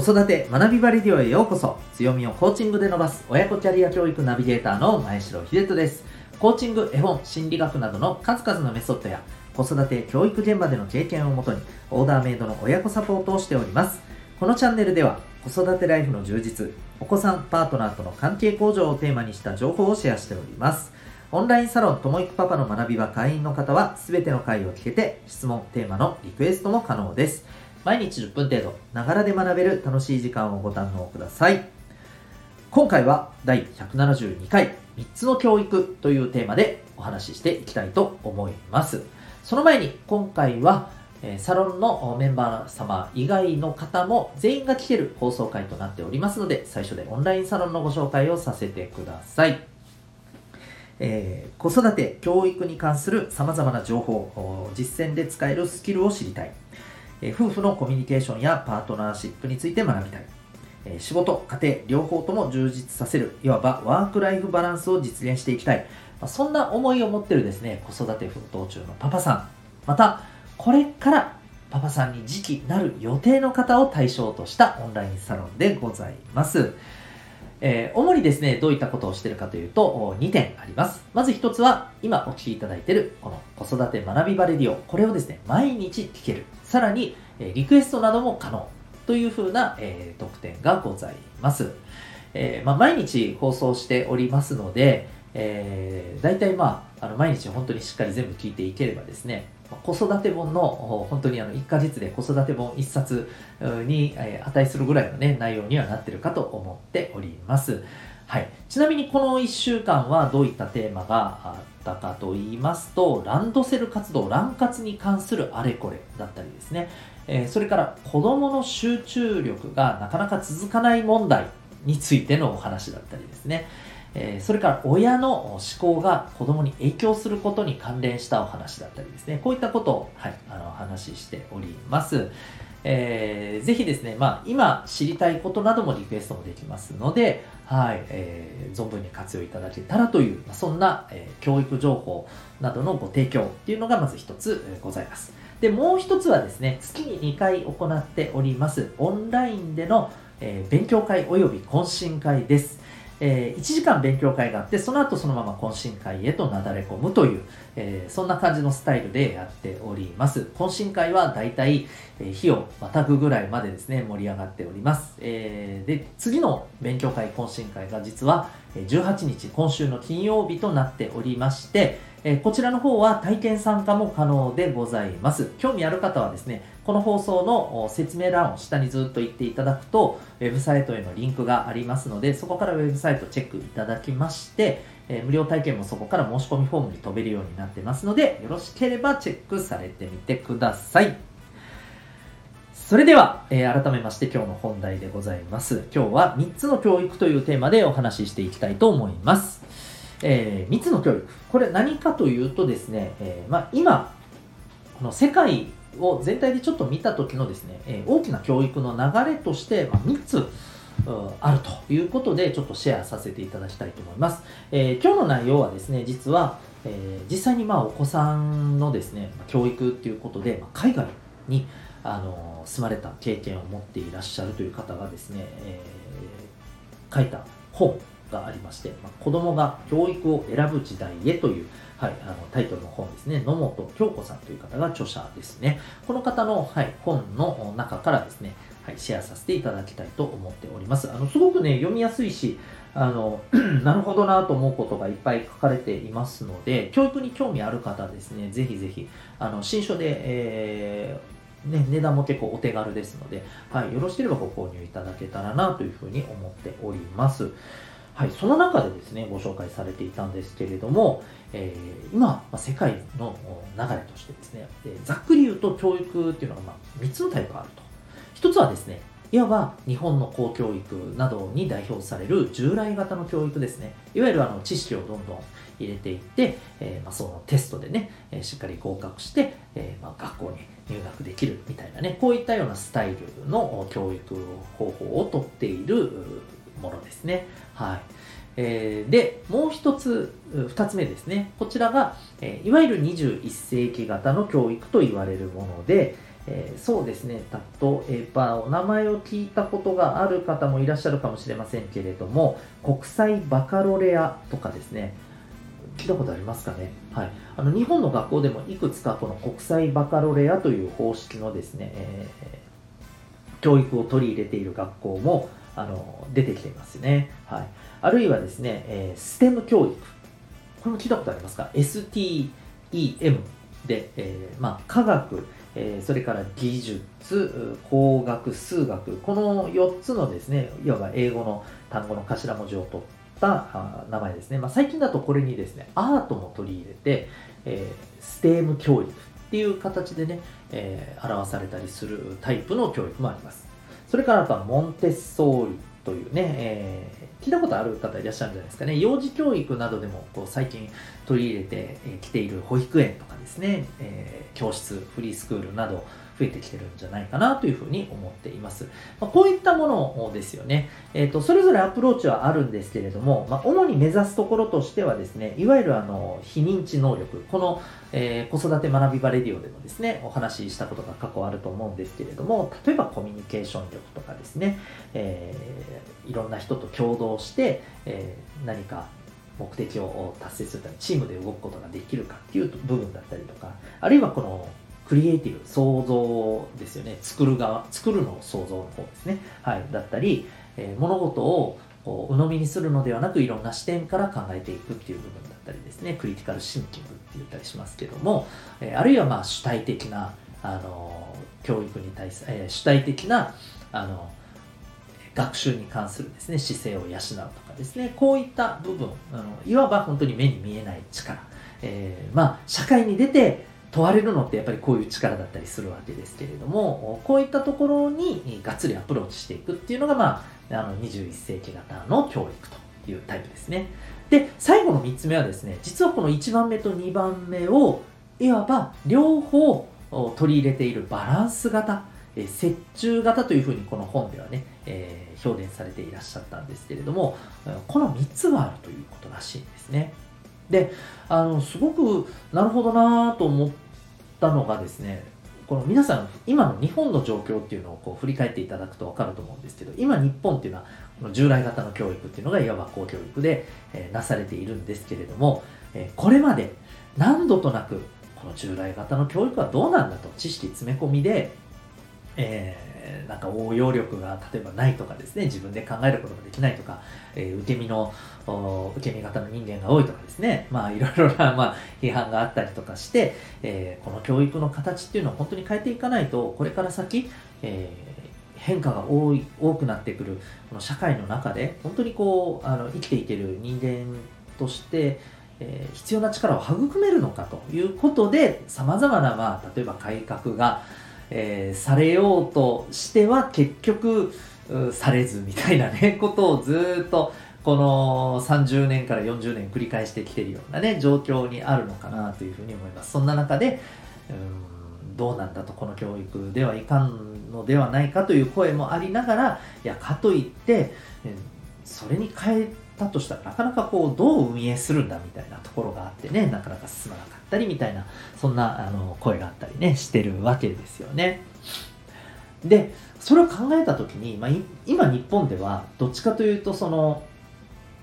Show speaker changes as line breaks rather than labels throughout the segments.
子育て学びバレディオへようこそ。強みをコーチングで伸ばす親子キャリア教育ナビゲーターの前城秀人です。コーチング、絵本、心理学などの数々のメソッドや子育て教育現場での経験をもとにオーダーメイドの親子サポートをしております。このチャンネルでは子育てライフの充実お子さんパートナーとの関係向上をテーマにした情報をシェアしております。オンラインサロンともいくパパの学び場会員の方は全ての回を聞けて質問、テーマのリクエストも可能です。毎日10分程度ながらで学べる楽しい時間をご堪能ください。今回は第172回3つの教育というテーマでお話ししていきたいと思います。その前に今回はサロンのメンバー様以外の方も全員が聞ける放送回となっておりますので最初でオンラインサロンのご紹介をさせてください。えー、子育て教育に関する様々な情報実践で使えるスキルを知りたい。え夫婦のコミュニケーションやパートナーシップについて学びたい、え仕事、家庭、両方とも充実させる、いわばワークライフバランスを実現していきたい、まそんな思いを持ってるですね、子育て奮闘中のパパさん、また、これからパパさんに時期なる予定の方を対象としたオンラインサロンでございます。えー、主にですね、どういったことをしているかというと、2点あります。まず1つは、今お聞きいただいている、この子育て学びバレディオ。これをですね、毎日聞ける。さらに、えリクエストなども可能。というふうな、えー、特典がございます。えー、まあ、毎日放送しておりますので、えー、大体まあ、あの毎日本当にしっかり全部聞いていければですね、子育て本の本当にあの1ヶ月で子育て本1冊に値するぐらいの、ね、内容にはなってるかと思っております。はい、ちなみにこの1週間はどういったテーマがあったかと言いますと、ランドセル活動、ラン活に関するあれこれだったりですね、えー、それから子供の集中力がなかなか続かない問題についてのお話だったりですね、えー、それから親の思考が子供に影響することに関連したお話だったりですね、こういったことを、はい、あの話しております。えー、ぜひですね、まあ、今知りたいことなどもリクエストもできますので、はい、えー、存分に活用いただけたらという、まあ、そんな、えー、教育情報などのご提供っていうのがまず一つ、え、ございます。で、もう一つはですね、月に2回行っております、オンラインでの、えー、勉強会及び懇親会です。えー、1時間勉強会があって、その後そのまま懇親会へとなだれ込むという、えー、そんな感じのスタイルでやっております。懇親会はだいたい、えー、日をまたぐぐらいまでですね、盛り上がっております。えー、で、次の勉強会懇親会が実は18日、今週の金曜日となっておりまして、えこちらの方は体験参加も可能でございます。興味ある方はですね、この放送の説明欄を下にずっと言っていただくと、ウェブサイトへのリンクがありますので、そこからウェブサイトチェックいただきまして、え無料体験もそこから申し込みフォームに飛べるようになってますので、よろしければチェックされてみてください。それでは、えー、改めまして今日の本題でございます。今日は3つの教育というテーマでお話ししていきたいと思います。えー、3つの教育。これ何かというとですね、えー、まあ、今、この世界を全体でちょっと見た時のですね、えー、大きな教育の流れとして、まあ、3つあるということで、ちょっとシェアさせていただきたいと思います。え今日の内容はですね、実は、え実際にまあお子さんのですね、教育っていうことで、まあ、海外にあの住まれた経験を持っていらっしゃるという方がですね、え書いた本がありまして、まあ、子供が教育を選ぶ時代へという、はい、あのタイトルの本ですね、野本京子さんという方が著者ですね。この方の、はい、本の中からですね、はい、シェアさせていただきたいと思っております。あのすごくね、読みやすいし、あの なるほどなと思うことがいっぱい書かれていますので、教育に興味ある方ですね、ぜひぜひ、あの新書で、えーね、値段も結構お手軽ですので、はい、よろしければご購入いただけたらなというふうに思っております。はい、その中でですね、ご紹介されていたんですけれども、えー、今、ま、世界の流れとしてですね、えざっくり言うと教育っていうのが、まあ、3つのタイプがあると。1つはですね、いわば日本の公教育などに代表される従来型の教育ですね。いわゆるあの知識をどんどん入れていって、えー、ま、そのテストでね、えしっかり合格して、えー、ま、学校に入学できるみたいなね、こういったようなスタイルの教育方法をとっているものですね。はい。えー、で、もう一つ、二つ目ですね。こちらが、えー、いわゆる21世紀型の教育と言われるもので、えー、そうですね、例えば、お名前を聞いたことがある方もいらっしゃるかもしれませんけれども、国際バカロレアとかですね、聞いたことありますかね、はい、あの日本の学校でもいくつかこの国際バカロレアという方式のですね、えー、教育を取り入れている学校もあの出てきていますね、はい、あるいはですね、えー、STEM 教育これも聞いたことありますか ?STEM で、えーまあ、科学えー、それから技術、工学、数学、この4つのですね、いわば英語の単語の頭文字を取った名前ですね。まあ、最近だとこれにですね、アートも取り入れて、えー、ステーム教育っていう形でね、えー、表されたりするタイプの教育もあります。それからあとはモンテッソーリというね、えー、聞いたことある方いらっしゃるんじゃないですかね。幼児教育などでもこう最近取り入れてきている保育園とかですね、えー、教室、フリースクールなど、増えてきてるんじゃないかなというふうに思っています。まあ、こういったものですよね。えっ、ー、と、それぞれアプローチはあるんですけれども、まあ、主に目指すところとしてはですね、いわゆるあの、非認知能力、この、えー、子育て学びバレディオでもですね、お話ししたことが過去あると思うんですけれども、例えばコミュニケーション力とかですね、えー、いろんな人と共同して、え何か目的を達成するためにチームで動くことができるかっていう部分だったりとか、あるいはこのクリエイティブ、創造ですよね。作る側、作るの創造の方ですね。はい。だったり、えー、物事をこう鵜呑みにするのではなくいろんな視点から考えていくっていう部分だったりですね。クリティカルシンキングって言ったりしますけども、え、あるいはまあ主体的な、あの教育に対する、え、主体的な、あの学習に関するですね、姿勢を養うとかですね、こういった部分、あのいわば本当に目に見えない力、えー、まあ、社会に出て問われるのってやっぱりこういう力だったりするわけですけれども、こういったところにがっつりアプローチしていくっていうのが、まあ、あの21世紀型の教育というタイプですね。で、最後の3つ目はですね、実はこの1番目と2番目を、いわば両方取り入れているバランス型、え折衷型というふうにこの本ではね、えー、表現されていらっしゃったんですけれども、この3つがあるということらしいんですね。であのすごくなるほどなと思ったのがですねこの皆さん今の日本の状況っていうのをこう振り返っていただくと分かると思うんですけど今日本っていうのはこの従来型の教育っていうのがいわば公教育で、え、なされているんですけれども、え、これまで何度となくこの従来型の教育はどうなんだと知識詰め込みで、えーえー、なんか応用力が例えばないとかですね、自分で考えることができないとか、えー、受け身の、受け身型の人間が多いとかですね、まあいろいろな、まあ、批判があったりとかして、えー、この教育の形っていうのを本当に変えていかないと、これから先、え、変化が多い、多くなってくる、この社会の中で、本当にこう、あの、生きていける人間として、えー、必要な力を育めるのかということで、様々な、まあ、例えば改革が、えー、されようとしては結局されずみたいなね ことをずっとこの30年から40年繰り返してきてるようなね状況にあるのかなというふうに思います。そんな中でうんどうなんだとこの教育ではいかんのではないかという声もありながらいやかといってそれに変えたとしたらなかなかこうどう運営するんだみたいなところがあってねなかなか進まなかったりみたいなそんなあの声があったりねしてるわけですよね。でそれを考えた時に、まあ、今日本ではどっちかというとその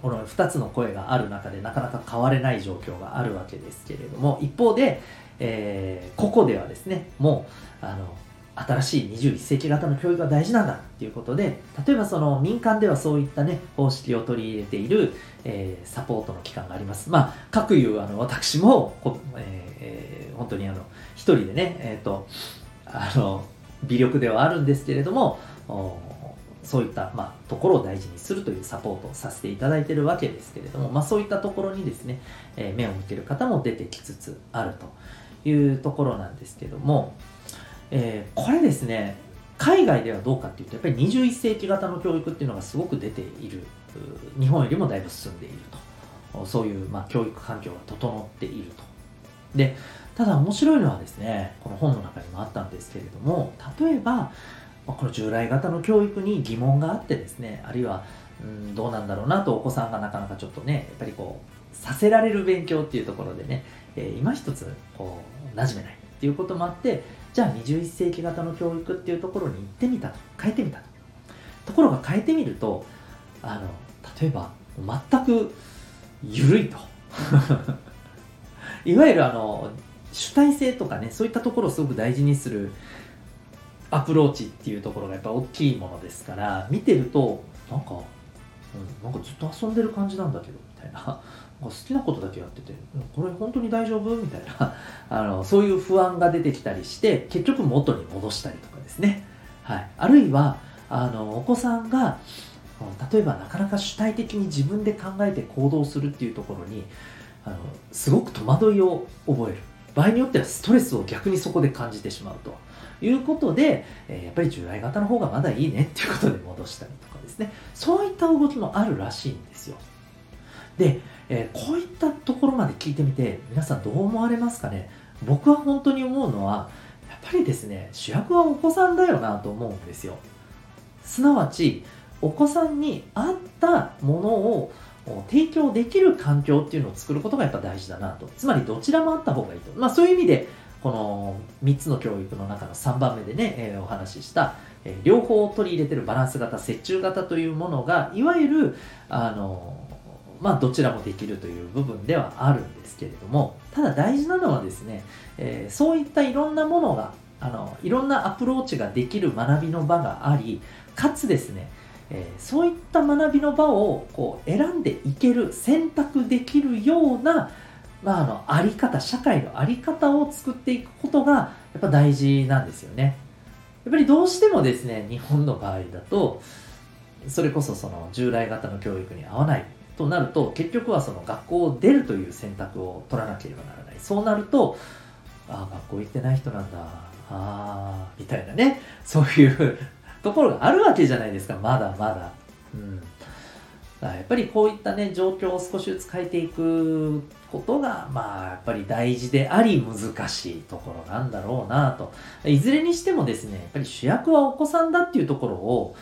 この2つの声がある中でなかなか変われない状況があるわけですけれども一方で、えー、ここではですねもうあの新しい21世紀型の教育が大事なんだっていうことで例えばその民間ではそういったね方式を取り入れている、えー、サポートの機関があります。まあ各いうあの私もえー、本当にあの一人でねえっ、ー、とあの微力ではあるんですけれどもそういった、まあ、ところを大事にするというサポートをさせていただいているわけですけれども、まあ、そういったところにですね、え目を向ける方も出てきつつあるというところなんですけども、えー、これですね海外ではどうかっていうとやっぱり21世紀型の教育っていうのがすごく出ている日本よりもだいぶ進んでいると。そういう、まあ、教育環境が整っていると。でただ面白いのはですねこの本の中にもあったんですけれども例えばこの従来型の教育に疑問があってですねあるいはうんどうなんだろうなとお子さんがなかなかちょっとねやっぱりこうさせられる勉強っていうところでね、えー、今一つこう馴染めないっていうこともあってじゃあ21世紀型の教育っていうところに行ってみたと。変えてみたと。ところが変えてみるとあの例えば全く緩いと。いわゆるあの主体性とかねそういったところをすごく大事にするアプローチっていうところがやっぱ大きいものですから見てるとなんか、うん、なんかずっと遊んでる感じなんだけどみたいな。好きなことだけやっててこれ本当に大丈夫？みたいな。あのそういう不安が出てきたりして結局元に戻したりとかですね、はい、あるいはあのお子さんが例えばなかなか主体的に自分で考えて行動するっていうところにあのすごく戸惑いを覚える。場合によってはストレスを逆にそこで感じてしまうと。いうことで、え、やっぱり従来型の方がまだいいねっていうことで戻したりとかですね。そういった動きもあるらしいんですよ。で、えー、こういったところまで聞いてみて皆さんどう思われますかね？僕は本当に思うのはやっぱりですね主役はお子さんだよなと思うんですよすなわちお子さんに合ったものを提供できる環境っていうのを作ることがやっぱ大事だなと。つまりどちらもあった方がいいと。まあそういう意味で、この3つの教育の中の3番目でね、えー、お話しした、えー、両方を取り入れてるバランス型、折衷型というものが、いわゆる、あの、まあどちらもできるという部分ではあるんですけれども、ただ大事なのはですね、えー、そういったいろんなものが、あの、いろんなアプローチができる学びの場があり、かつですね、えー、そういった学びの場をこう選んでいける選択できるような、まあ、あのあり方社会のあり方を作っていくことがやっぱ大事なんですよね。やっぱりどうしてもですね日本の場合だとそれこそその従来型の教育に合わない。となると結局はその学校を出るという選択を取らなければならないそうなるとああ学校行ってない人なんだああみたいなねそういう ところがあるわけじゃないですか、まだまだ。うん。だやっぱりこういったね、状況を少しずつ変えていくことが、まあ、やっぱり大事であり難しいところなんだろうなと。いずれにしてもですね、やっぱり主役はお子さんだっていうところを、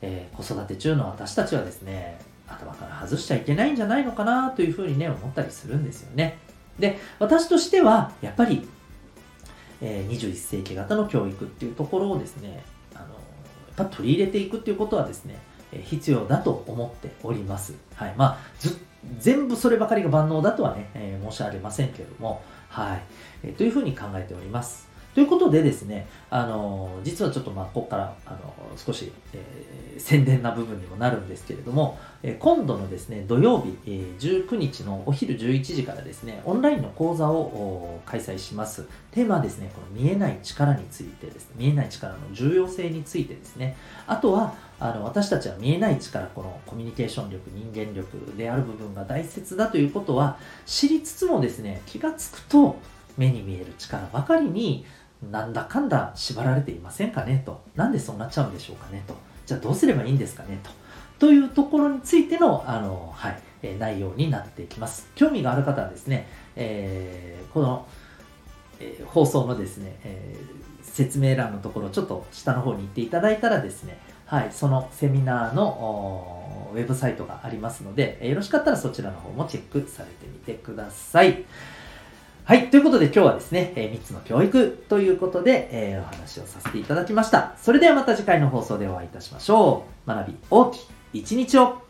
えー、子育て中の私たちはですね、頭から外しちゃいけないんじゃないのかなというふうにね、思ったりするんですよね。で、私としては、やっぱり、え、21世紀型の教育っていうところをですね、あの、やっぱ取り入れていくっていうことはですね、え必要だと思っております。はい。まあ、全部そればかりが万能だとはね、えー、申し上げませんけれども、はい、えー、というふうに考えております。ということでですね、あの実はちょっとまあここからあの少し、えー、宣伝な部分にもなるんですけれども、えー、今度のですね土曜日、えー、19日のお昼11時からですねオンラインの講座を開催します。テーマはですねこの見えない力についてですね見えない力の重要性についてですね。あとはあの私たちは見えない力このコミュニケーション力人間力である部分が大切だということは知りつつもですね気がつくと目に見える力ばかりになんだかんだ縛られていませんかねと。なんでそうなっちゃうんでしょうかねと。じゃあどうすればいいんですかねと。というところについての、あの、はい、え、内容になっていきます。興味がある方はですね、えー、この、えー、放送のですね、えー説明欄のところ、ちょっと下の方に行っていただいたらですね、はい、そのセミナーのウェブサイトがありますので、よろしかったらそちらの方もチェックされてみてください。はい。ということで今日はですね、えー、3つの教育ということで、えー、お話をさせていただきました。それではまた次回の放送でお会いいたしましょう。学び大きい一日を